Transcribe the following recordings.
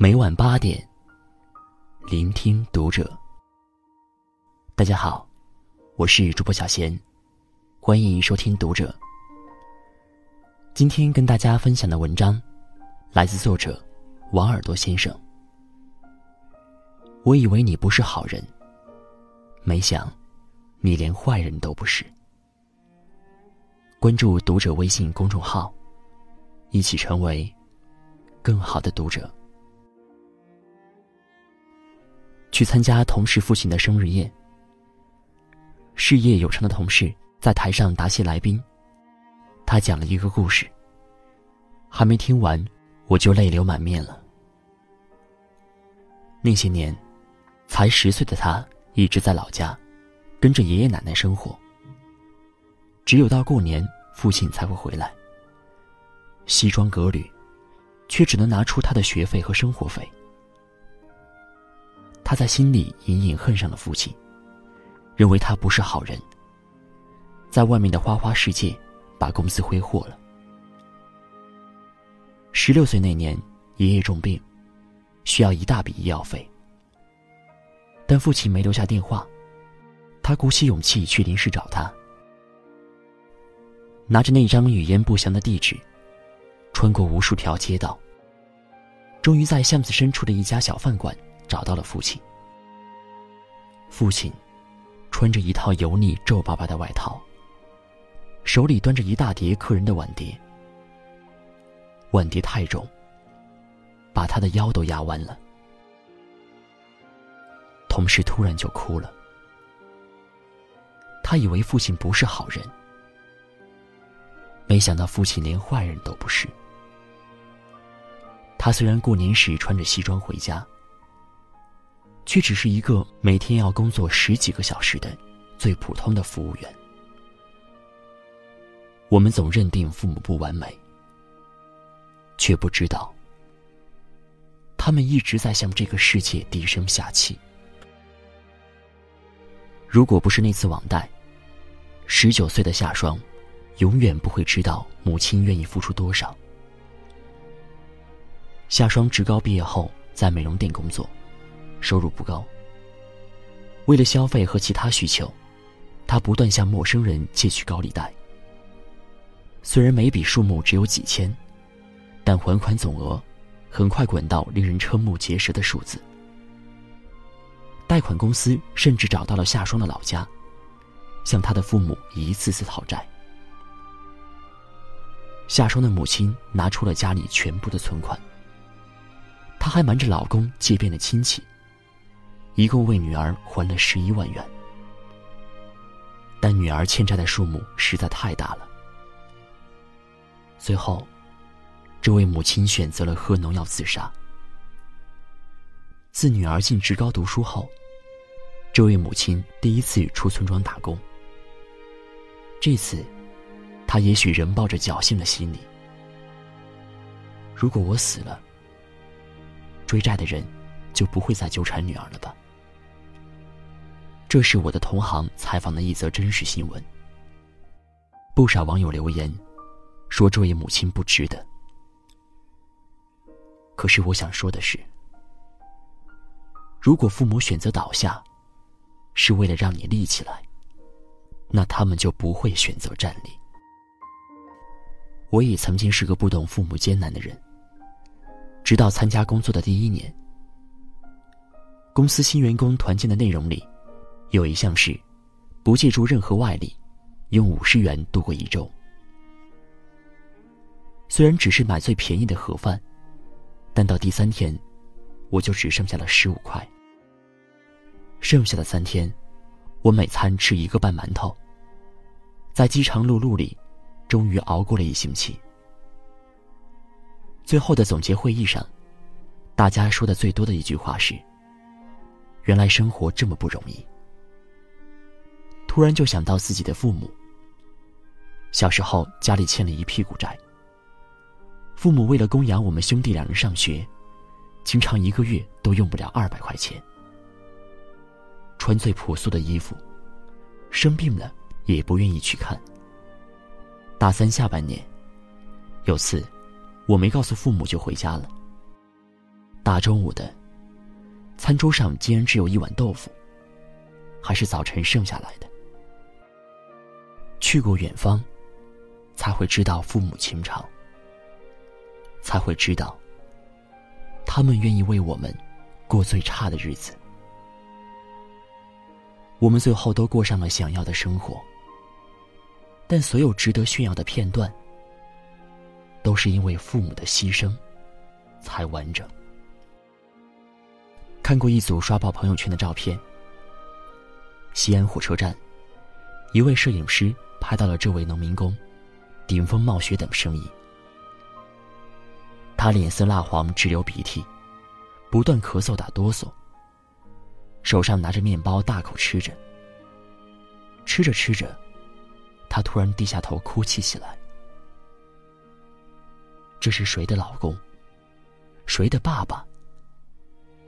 每晚八点，聆听读者。大家好，我是主播小贤，欢迎收听读者。今天跟大家分享的文章，来自作者王耳朵先生。我以为你不是好人，没想你连坏人都不是。关注读者微信公众号，一起成为更好的读者。去参加同事父亲的生日宴，事业有成的同事在台上答谢来宾。他讲了一个故事，还没听完，我就泪流满面了。那些年，才十岁的他一直在老家，跟着爷爷奶奶生活。只有到过年，父亲才会回来。西装革履，却只能拿出他的学费和生活费。他在心里隐隐恨上了父亲，认为他不是好人。在外面的花花世界，把公司挥霍了。十六岁那年，爷爷重病，需要一大笔医药费，但父亲没留下电话。他鼓起勇气去临时找他，拿着那张语言不详的地址，穿过无数条街道，终于在巷子深处的一家小饭馆。找到了父亲。父亲穿着一套油腻皱巴巴的外套，手里端着一大叠客人的碗碟，碗碟太重，把他的腰都压弯了。同事突然就哭了，他以为父亲不是好人，没想到父亲连坏人都不是。他虽然过年时穿着西装回家。却只是一个每天要工作十几个小时的最普通的服务员。我们总认定父母不完美，却不知道他们一直在向这个世界低声下气。如果不是那次网贷，十九岁的夏双永远不会知道母亲愿意付出多少。夏双职高毕业后，在美容店工作。收入不高。为了消费和其他需求，他不断向陌生人借取高利贷。虽然每笔数目只有几千，但还款总额很快滚到令人瞠目结舌的数字。贷款公司甚至找到了夏双的老家，向他的父母一次次讨债。夏双的母亲拿出了家里全部的存款，她还瞒着老公借遍了亲戚。一共为女儿还了十一万元，但女儿欠债的数目实在太大了。最后，这位母亲选择了喝农药自杀。自女儿进职高读书后，这位母亲第一次出村庄打工。这次，她也许仍抱着侥幸的心理：如果我死了，追债的人就不会再纠缠女儿了吧。这是我的同行采访的一则真实新闻。不少网友留言，说这位母亲不值得。可是我想说的是，如果父母选择倒下，是为了让你立起来，那他们就不会选择站立。我也曾经是个不懂父母艰难的人，直到参加工作的第一年，公司新员工团建的内容里。有一项是，不借助任何外力，用五十元度过一周。虽然只是买最便宜的盒饭，但到第三天，我就只剩下了十五块。剩下的三天，我每餐吃一个半馒头。在饥肠辘辘里，终于熬过了一星期。最后的总结会议上，大家说的最多的一句话是：“原来生活这么不容易。”突然就想到自己的父母。小时候家里欠了一屁股债，父母为了供养我们兄弟两人上学，经常一个月都用不了二百块钱。穿最朴素的衣服，生病了也不愿意去看。大三下半年，有次我没告诉父母就回家了。大中午的，餐桌上竟然只有一碗豆腐，还是早晨剩下来的。去过远方，才会知道父母情长，才会知道他们愿意为我们过最差的日子。我们最后都过上了想要的生活，但所有值得炫耀的片段，都是因为父母的牺牲才完整。看过一组刷爆朋友圈的照片，西安火车站，一位摄影师拍到了这位农民工顶风冒雪等身影。他脸色蜡黄，直流鼻涕，不断咳嗽打哆嗦，手上拿着面包大口吃着。吃着吃着，他突然低下头哭泣起来。这是谁的老公？谁的爸爸？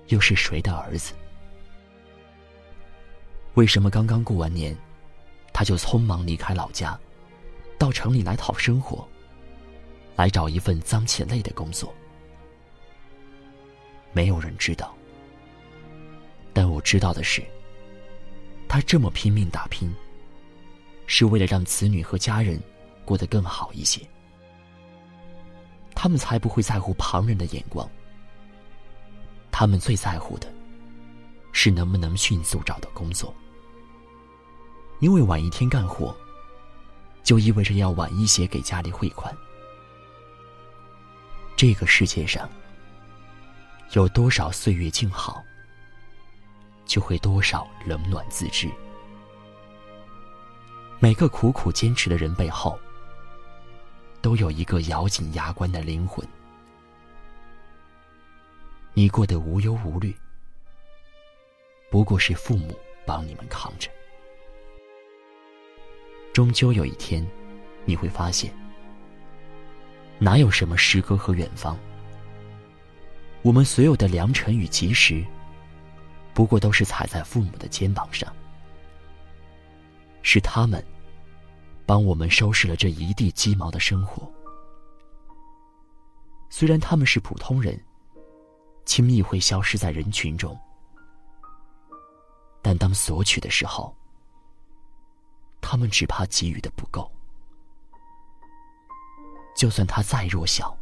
又是谁的儿子？为什么刚刚过完年，他就匆忙离开老家，到城里来讨生活，来找一份脏且累的工作？没有人知道。但我知道的是，他这么拼命打拼，是为了让子女和家人过得更好一些，他们才不会在乎旁人的眼光。他们最在乎的，是能不能迅速找到工作。因为晚一天干活，就意味着要晚一些给家里汇款。这个世界上，有多少岁月静好，就会多少冷暖自知。每个苦苦坚持的人背后，都有一个咬紧牙关的灵魂。你过得无忧无虑，不过是父母帮你们扛着。终究有一天，你会发现，哪有什么诗歌和远方？我们所有的良辰与吉时，不过都是踩在父母的肩膀上，是他们帮我们收拾了这一地鸡毛的生活。虽然他们是普通人。轻易会消失在人群中，但当索取的时候，他们只怕给予的不够。就算他再弱小，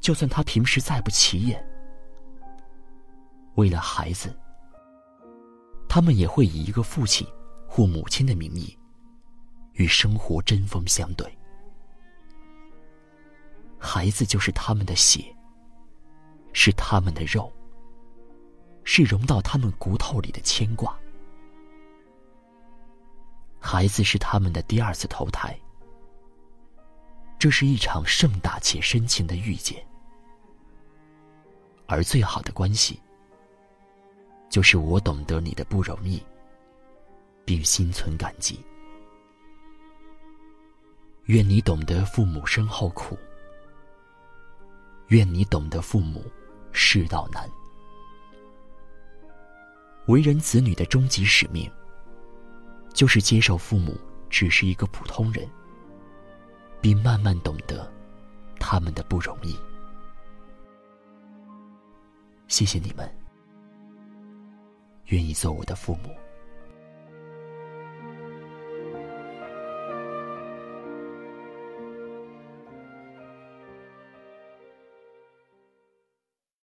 就算他平时再不起眼，为了孩子，他们也会以一个父亲或母亲的名义，与生活针锋相对。孩子就是他们的血。是他们的肉，是融到他们骨头里的牵挂。孩子是他们的第二次投胎，这是一场盛大且深情的遇见。而最好的关系，就是我懂得你的不容易，并心存感激。愿你懂得父母身后苦，愿你懂得父母。世道难，为人子女的终极使命，就是接受父母只是一个普通人，并慢慢懂得他们的不容易。谢谢你们，愿意做我的父母。